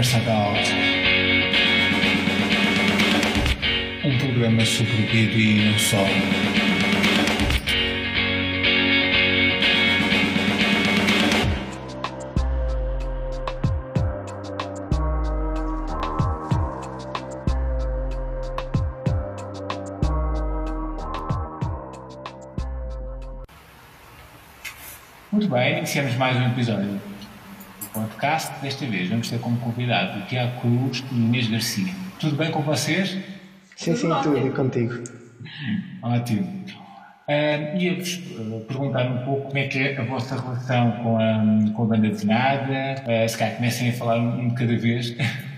Out. Um programa sobre o e não só. Muito bem, iniciamos mais um episódio podcast. Desta vez vamos ter como convidado o Tiago Cruz e Inês Garcia. Tudo bem com vocês? Sim, sim, tudo, e contigo. Ótimo. Uh, Ia-vos uh, perguntar um pouco como é que é a vossa relação com a, com a banda desenhada. Uh, se calhar comecem a falar um, um de cada vez.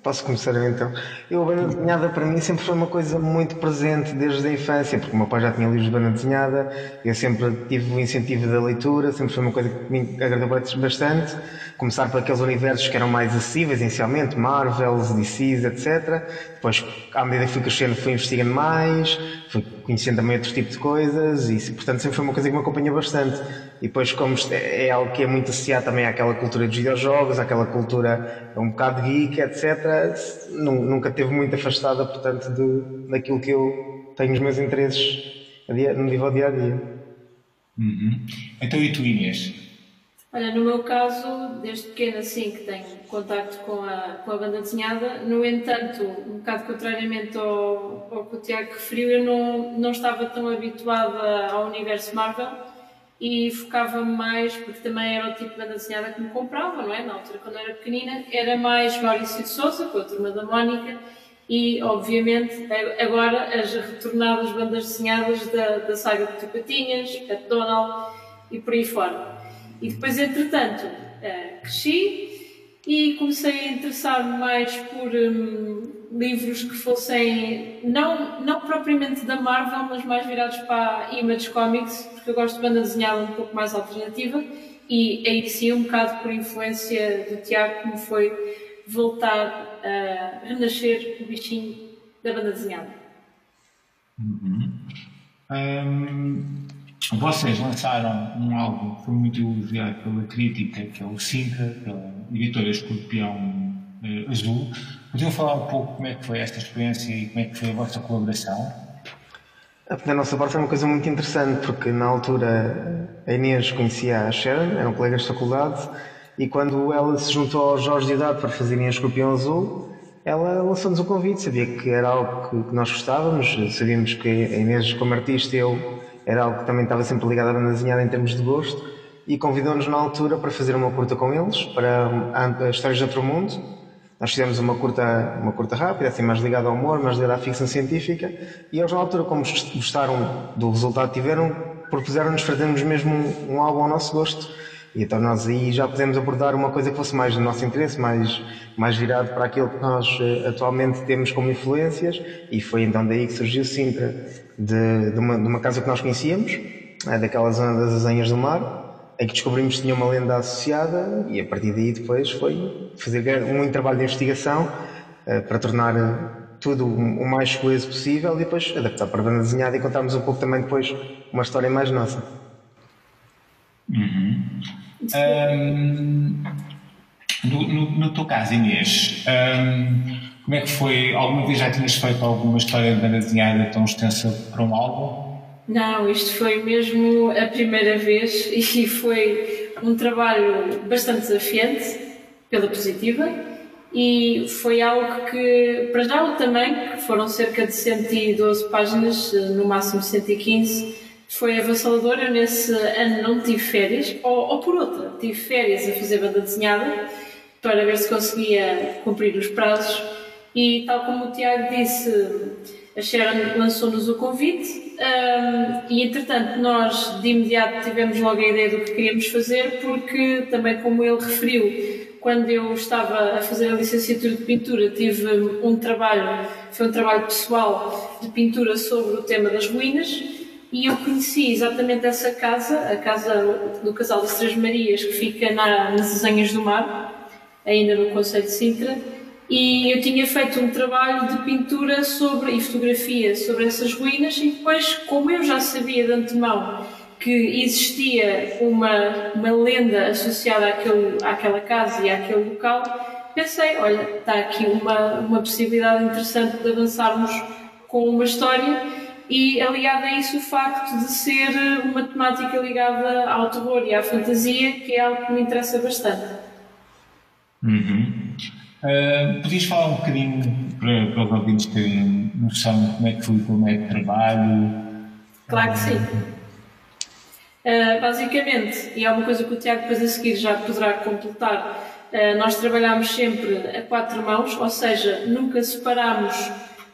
Posso começar então? Eu, a banda desenhada para mim sempre foi uma coisa muito presente desde a infância, porque o meu pai já tinha livros de banda desenhada, eu sempre tive o incentivo da leitura, sempre foi uma coisa que me agradou bastante. Começar por aqueles universos que eram mais acessíveis inicialmente, Marvels, DCs, etc. Depois, à medida que fui crescendo, fui investigando mais, fui conhecendo também outros tipos de coisas, e portanto sempre foi uma coisa que me acompanhou bastante. E depois, como é algo que é muito associado também àquela cultura dos videojogos, àquela cultura um bocado geek, etc., nunca teve muito afastada, portanto, de, daquilo que eu tenho os meus interesses no nível dia a dia. Uhum. Então, e tu, Inês? Olha, no meu caso, desde pequena, assim, que tenho contacto com a, com a banda desenhada, no entanto, um bocado contrariamente ao, ao que o Tiago referiu, eu não, não estava tão habituada ao universo Marvel e focava mais, porque também era o tipo de banda desenhada que me comprava, não é? Na altura, quando era pequenina, era mais Maurício de Souza, com a turma da Mónica, e, obviamente, agora as retornadas bandas desenhadas da, da saga de Tupatinhas, a Donald e por aí fora. E depois, entretanto, uh, cresci e comecei a interessar-me mais por um, livros que fossem, não, não propriamente da Marvel, mas mais virados para a Image Comics, porque eu gosto de banda desenhada um pouco mais alternativa e aí sim um bocado por influência do Tiago me foi voltar a renascer o bichinho da banda desenhada. Uhum. Um, vocês lançaram um álbum que foi muito elogiado pela crítica, que é o Sintra, pela editora Escorpião uh, Azul. Podiam falar um pouco como é que foi esta experiência e como é que foi a vossa colaboração? Da nossa parte foi uma coisa muito interessante, porque na altura a Inês conhecia a Sharon, eram colegas de faculdade, e quando ela se juntou ao Jorge de Idade para fazerem a Escorpião Azul, ela lançou-nos o convite, sabia que era algo que, nós gostávamos, sabíamos que a Inês, como artista, eu era algo que também estava sempre ligado à banda desenhada em termos de gosto, e convidou-nos na altura para fazer uma curta com eles, para Histórias de Outro Mundo. Nós fizemos uma curta, uma curta rápida, assim mais ligada ao humor, mais ligada à ficção científica, e eles na altura, como gostaram do resultado que tiveram, propuseram-nos fazermos mesmo um, um álbum ao nosso gosto. E então nós aí já pudemos abordar uma coisa que fosse mais do nosso interesse, mais, mais virado para aquilo que nós uh, atualmente temos como influências, e foi então daí que surgiu Sintra, de, de, uma, de uma casa que nós conhecíamos, é, daquela zona das Azenhas do Mar, em que descobrimos que tinha uma lenda associada, e a partir daí depois foi fazer um trabalho de investigação uh, para tornar tudo o mais coeso possível e depois adaptar para a banda desenhada e contarmos um pouco também depois uma história mais nossa. Uhum. No, no, no, teu caso, Inês, um, como é que foi? Alguma vez já tinhas feito alguma história de banda desenhada tão extensa para um álbum? Não, isto foi mesmo a primeira vez e foi um trabalho bastante desafiante, pela positiva, e foi algo que, para já o tamanho, que foram cerca de 112 páginas, no máximo 115, foi avassalador. Eu nesse ano não tive férias, ou, ou por outra, tive férias a fazer banda desenhada para ver se conseguia cumprir os prazos. E tal como o Tiago disse, a Sharon lançou-nos o convite um, e entretanto nós de imediato tivemos logo a ideia do que queríamos fazer porque também como ele referiu quando eu estava a fazer a licenciatura de pintura tive um trabalho foi um trabalho pessoal de pintura sobre o tema das ruínas e eu conheci exatamente essa casa, a casa do Casal das Três Marias, que fica na, nas Azenhas do Mar, ainda no Conselho de Sintra, e eu tinha feito um trabalho de pintura sobre, e fotografia sobre essas ruínas, e depois, como eu já sabia de antemão que existia uma, uma lenda associada àquele, àquela casa e àquele local, pensei, olha, está aqui uma, uma possibilidade interessante de avançarmos com uma história e aliado a isso o facto de ser uma temática ligada ao terror e à fantasia, que é algo que me interessa bastante. Uhum. Uh, podias falar um bocadinho para, para os ouvintes terem noção de como é que foi o teu método de trabalho? Claro que sim. Uh, basicamente, e é uma coisa que o Tiago depois a seguir já poderá completar, uh, nós trabalhamos sempre a quatro mãos, ou seja, nunca separamos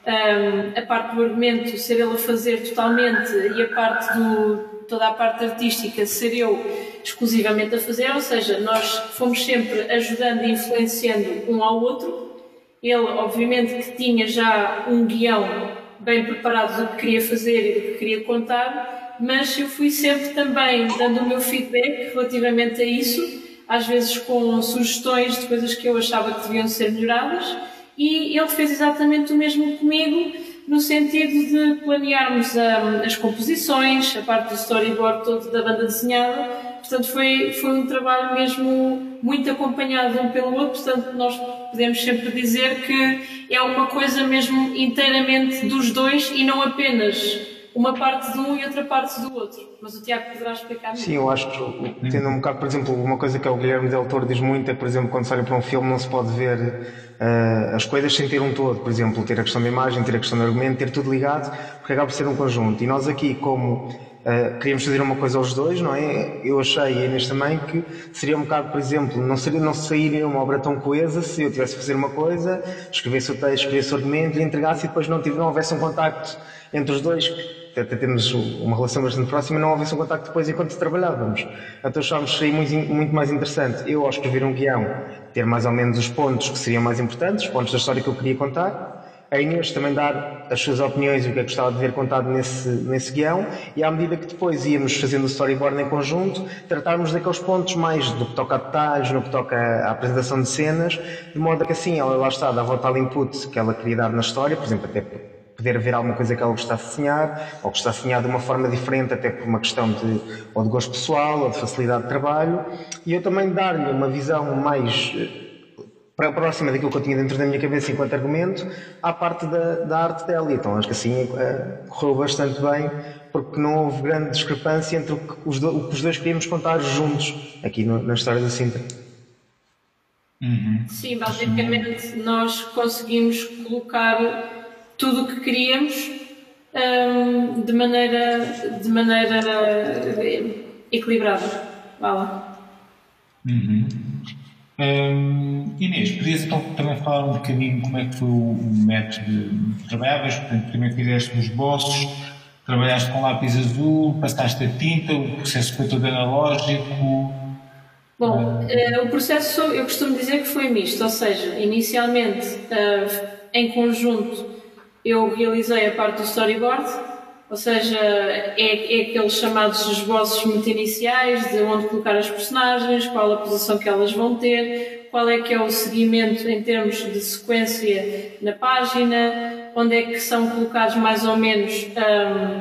um, a parte do argumento ser ele a fazer totalmente e a parte do toda a parte artística ser eu exclusivamente a fazer, ou seja, nós fomos sempre ajudando e influenciando um ao outro. Ele, obviamente, que tinha já um guião bem preparado do que queria fazer e do que queria contar, mas eu fui sempre também dando o meu feedback relativamente a isso, às vezes com sugestões de coisas que eu achava que deviam ser melhoradas e ele fez exatamente o mesmo comigo, no sentido de planearmos um, as composições, a parte do storyboard todo da banda desenhada. Portanto, foi, foi um trabalho mesmo muito acompanhado um pelo outro. Portanto, nós podemos sempre dizer que é uma coisa mesmo inteiramente dos dois e não apenas uma parte de um e outra parte do outro. Mas o Tiago poderá explicar Sim, eu acho que, tendo um bocado, por exemplo, uma coisa que é o Guilherme Del Toro diz muito é, por exemplo, quando se olha para um filme não se pode ver uh, as coisas sem ter um todo. Por exemplo, ter a questão da imagem, ter a questão do argumento, ter tudo ligado, porque acaba por ser um conjunto. E nós aqui, como Uh, queríamos fazer uma coisa aos dois, não é? Eu achei, e Inês também, que seria um bocado, por exemplo, não, seria, não sairia uma obra tão coesa se eu tivesse a fazer uma coisa, escrevesse o texto, escrevesse o argumento, lhe entregasse e depois não, tive, não houvesse um contacto entre os dois, até temos uma relação bastante próxima, não houvesse um contacto depois enquanto trabalhávamos. Então achámos que seria muito, muito mais interessante eu, ao escrever um guião, ter mais ou menos os pontos que seriam mais importantes, os pontos da história que eu queria contar, a Inês também dar as suas opiniões e o que é que gostava de ver contado nesse, nesse guião, e à medida que depois íamos fazendo o storyboard em conjunto, tratarmos daqueles pontos mais do que toca a detalhes, no que toca à apresentação de cenas, de modo que assim ela lá está, dava o tal input que ela queria dar na história, por exemplo, até poder ver alguma coisa que ela gostasse de desenhar, ou que está a desenhar de uma forma diferente, até por uma questão de, ou de gosto pessoal, ou de facilidade de trabalho, e eu também dar-lhe uma visão mais eh, próxima daquilo que eu tinha dentro da minha cabeça enquanto argumento, à parte da, da arte dela. Então acho que assim uh, correu bastante bem, porque não houve grande discrepância entre o que os, do, o que os dois queríamos contar juntos, aqui no, na história da Sintra. Uhum. Sim, basicamente nós conseguimos colocar tudo o que queríamos um, de maneira, de maneira equilibrada. Vá lá. Uhum. Um, Inês, podias então também falar um bocadinho como é que foi o, método de trabalhavas? Portanto, primeiro fizeste os bolsos, trabalhaste com lápis azul, passaste a tinta, o processo foi todo analógico. Bom, uh, o processo eu costumo dizer que foi misto, ou seja, inicialmente uh, em conjunto eu realizei a parte do storyboard, ou seja, é, é aqueles chamados esboços muito iniciais de onde colocar as personagens, qual a posição que elas vão ter, qual é que é o seguimento em termos de sequência na página, onde é que são colocados mais ou menos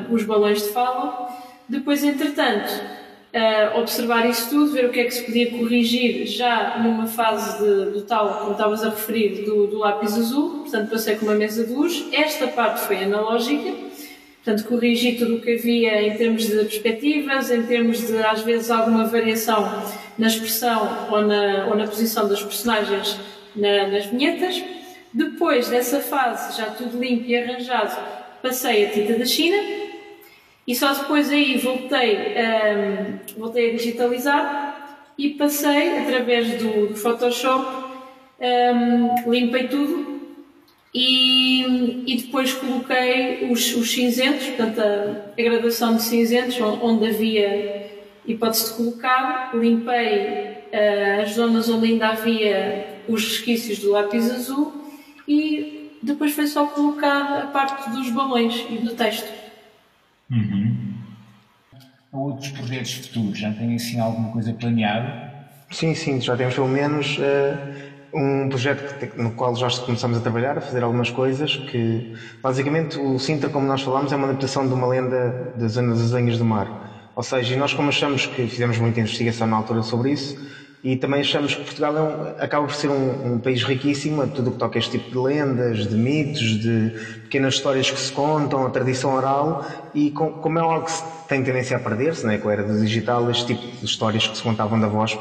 um, os balões de fala. Depois, entretanto, uh, observar isso tudo, ver o que é que se podia corrigir já numa fase de, do tal, como estavas a referir, do, do lápis azul, portanto passei com uma mesa de luz. Esta parte foi analógica, portanto corrigi tudo o que havia em termos de perspectivas, em termos de às vezes alguma variação na expressão ou na, ou na posição dos personagens na, nas vinhetas. Depois dessa fase, já tudo limpo e arranjado, passei a tinta da China, e só depois aí voltei, um, voltei a digitalizar e passei através do, Photoshop, um, limpei tudo e, e depois coloquei os, os, cinzentos, portanto a, a gradação de cinzentos onde havia hipótese de colocar, limpei uh, as zonas onde ainda havia os resquícios do lápis azul e depois foi só colocar a parte dos balões e do texto. Uhum. Outros projetos futuros, já têm assim alguma coisa planeada? Sim, sim, já temos pelo menos uh, um projeto que, no qual já começamos a trabalhar, a fazer algumas coisas que, basicamente, o Sintra, como nós falamos, é uma adaptação de uma lenda da zona das Anhas do Mar. Ou seja, nós como achamos que fizemos muita investigação na altura sobre isso, e também achamos que Portugal é um, acaba por ser um, um, país riquíssimo a tudo o que toca este tipo de lendas, de mitos, de pequenas histórias que se contam, a tradição oral e com, como é algo que tem tendência a perder-se, né, com a era do digital, este tipo de histórias que se contavam da voz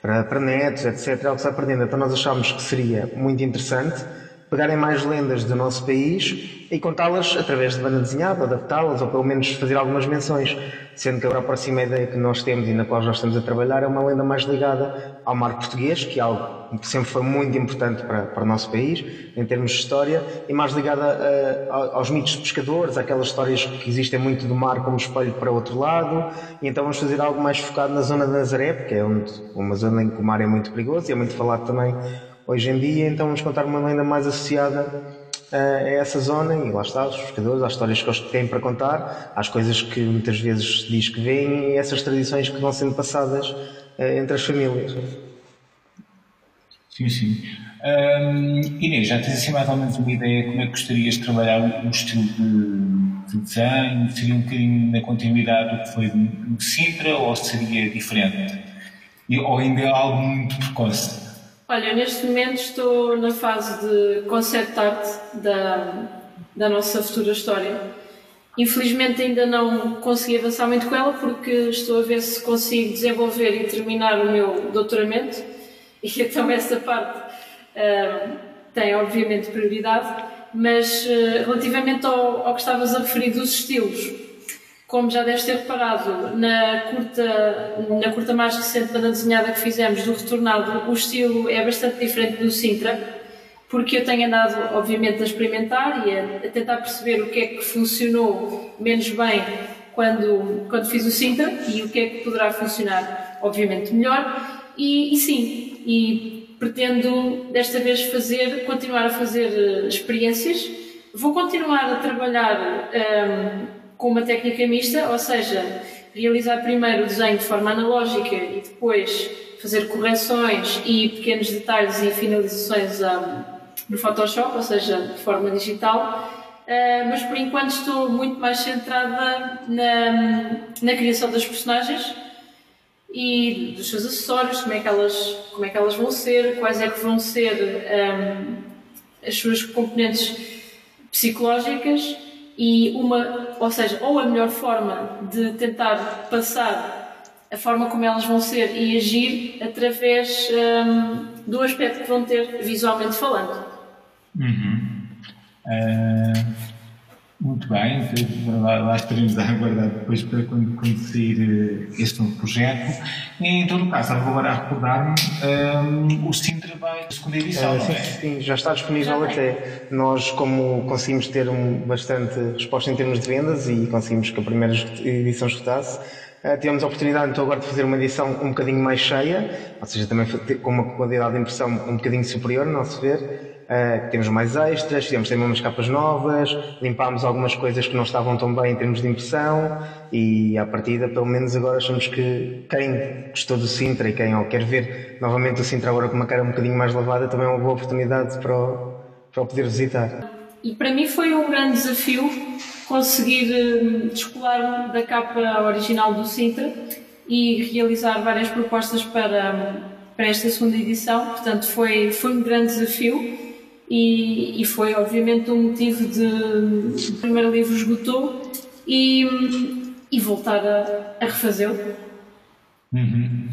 para, para netos, etc., é algo que se está perdendo. Então nós achámos que seria muito interessante pegarem mais lendas do nosso país e contá-las através de banda desenhada, adaptá-las ou pelo menos fazer algumas menções, sendo que agora a próxima ideia que nós temos e na qual nós estamos a trabalhar é uma lenda mais ligada ao mar português, que é algo que sempre foi muito importante para, para o nosso país, em termos de história, e mais ligada a, a, aos mitos de pescadores, aquelas histórias que existem muito do mar como espelho para outro lado, e então vamos fazer algo mais focado na zona de Nazaré, porque é onde, uma zona em que o mar é muito perigoso e é muito falado também hoje em dia, então vamos contar uma lenda mais associada a essa zona e lá está, os pescadores, às histórias que eles têm para contar, às coisas que muitas vezes diz que vêm e essas tradições que vão sendo passadas eh, entre as famílias. Sim, sim. Um, Inês, já tens assim mais ou menos uma ideia como é que gostarias de trabalhar o estilo de, de desenho? Seria um bocadinho na continuidade do que foi no Sintra ou seria diferente? E, ou ainda algo muito precoce? Olha, neste momento estou na fase de concept art da, da nossa futura história. Infelizmente ainda não consegui avançar muito com ela porque estou a ver se consigo desenvolver e terminar o meu doutoramento e então essa parte uh, tem obviamente prioridade, mas uh, relativamente ao, ao que estavas a referir dos estilos, como já deves ter reparado, na curta, na curta mais recente banda desenhada que fizemos do Retornado, o estilo é bastante diferente do Sintra, porque eu tenho andado, obviamente, a experimentar e a, tentar perceber o que é que funcionou menos bem quando, quando fiz o Sintra e o que é que poderá funcionar, obviamente, melhor. E, e sim, e pretendo desta vez fazer, continuar a fazer uh, experiências. Vou continuar a trabalhar. Um, com uma técnica mista, ou seja, realizar primeiro o desenho de forma analógica e depois fazer correções e pequenos detalhes e finalizações um, no Photoshop, ou seja, de forma digital. Uh, mas por enquanto estou muito mais centrada na, na criação das personagens e dos seus acessórios, como é que elas, como é que elas vão ser, quais é que vão ser um, as suas componentes psicológicas e uma, ou seja, ou a melhor forma de tentar passar a forma como elas vão ser e agir através um, do aspecto que vão ter visualmente falando. Uhum. Uh, muito bem, então, lá, lá estaremos a aguardar depois para quando, sair eh, este novo projeto. E, em todo o caso, agora a recordar-me, um, o Sintra vai segunda edição, é, sim, é? Sim, já está disponível já até. Nós, como conseguimos ter um, bastante resposta em termos de vendas e conseguimos que a primeira edição escutasse, Uh, tivemos a oportunidade então agora de fazer uma edição um bocadinho mais cheia, ou seja, também com uma qualidade de impressão um bocadinho superior, não se ver, Uh, temos mais extras, fizemos também umas capas novas, limpámos algumas coisas que não estavam tão bem em termos de impressão e à partida, pelo menos agora achamos que quem gostou do Sintra e quem quer ver novamente o Sintra agora com uma cara um bocadinho mais lavada também é uma boa oportunidade para o, para o poder visitar. E para mim foi um grande desafio conseguir hum, descolar da capa original do Sintra e realizar várias propostas para, hum, para esta segunda edição, portanto foi, foi um grande desafio e, e foi obviamente um motivo de o primeiro livro esgotou e, e voltar a, a refazê-lo. Uhum.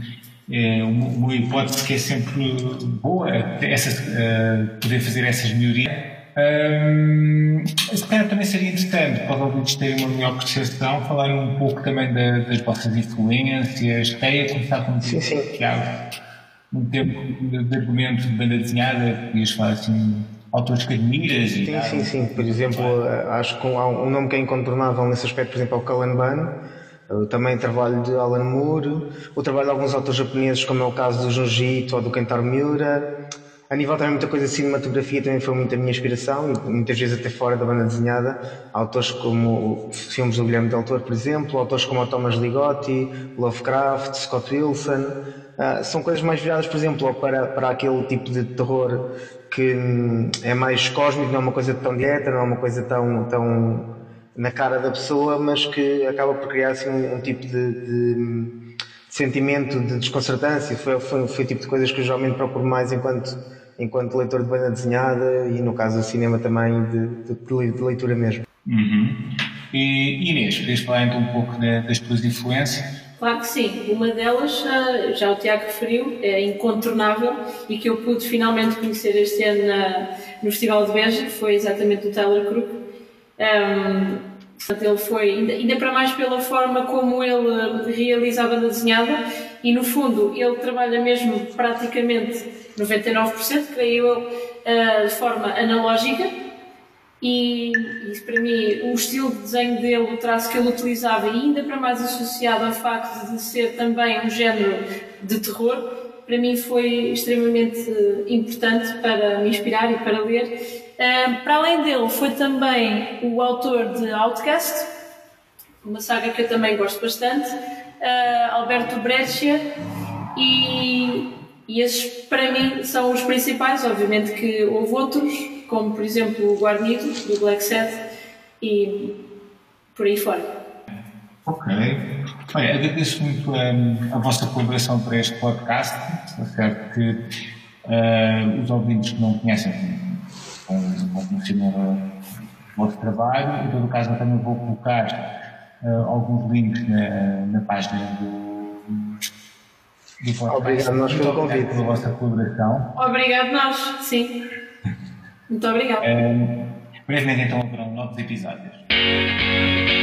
É uma, uma, hipótese que é sempre boa, essa, uh, poder fazer essas melhorias. Um, se calhar também seria interessante para os ouvintes terem uma melhor percepção, falar um pouco também da, das vossas influências, até começar com o Tiago um tempo de argumento de banda desenhada, podias falar assim, autores que admiras sim, e Sim, sim, sim. Por exemplo, eh, acho que um, um nome que é incontornável nesse aspecto, por exemplo, é o Cullen Bunn. Também trabalho de Alan Moore, o trabalho de alguns autores japoneses, como é o caso do Junji Ito ou do Kentaro Miura. A nível também muita coisa de cinematografia também foi muito a minha inspiração e muitas vezes até fora da banda desenhada. Autores como filmes do Guilherme Del Toro, por exemplo, autores como o Thomas Ligotti, Lovecraft, Scott Wilson. Uh, são coisas mais viradas, por exemplo, para, para aquele tipo de terror que hum, é mais cósmico, não é uma coisa tão direta, não é uma coisa tão, tão na cara da pessoa, mas que acaba por criar assim, um, um tipo de, de, de sentimento de desconcertância, foi, foi, foi o tipo de coisas que eu geralmente procuro mais enquanto, enquanto leitor de banda desenhada e no caso do cinema também de, de, de leitura mesmo. Uhum. E Inês, querias falar então um pouco das tuas influências? Claro que sim. Uma delas, ah, já o Tiago referiu, é incontornável e que eu pude finalmente conhecer este ano na, no Festival de Beja, foi exatamente o Tyler Crook. Um, portanto, ele foi, ainda, ainda, para mais pela forma como ele realiza a banda desenhada e, no fundo, ele trabalha mesmo praticamente 99%, creio eu, ah, de forma analógica e isso para mim, o estilo de desenho dele, o traço que ele utilizava, e ainda para mais associado ao facto de ser também um género de terror, para mim foi extremamente importante para me inspirar e para ler. para além dele, foi também o autor de Outcast, uma saga que eu também gosto bastante, Alberto Breccia, e, e esses para mim são os principais, obviamente que houve outros, como por exemplo o Guarnido, do Black Set, e por aí fora. Ok. Olha, agradeço muito um, a vossa colaboração para este podcast. Está certo que uh, os ouvintes que não conhecem vão conhecer o vosso trabalho. Em todo caso, eu também vou colocar uh, alguns links na, na página do, do podcast. Obrigado nós pelo convite. pela vossa colaboração. Obrigado nós, sim. Muito obrigada. Um, brevemente então haverão novos episódios.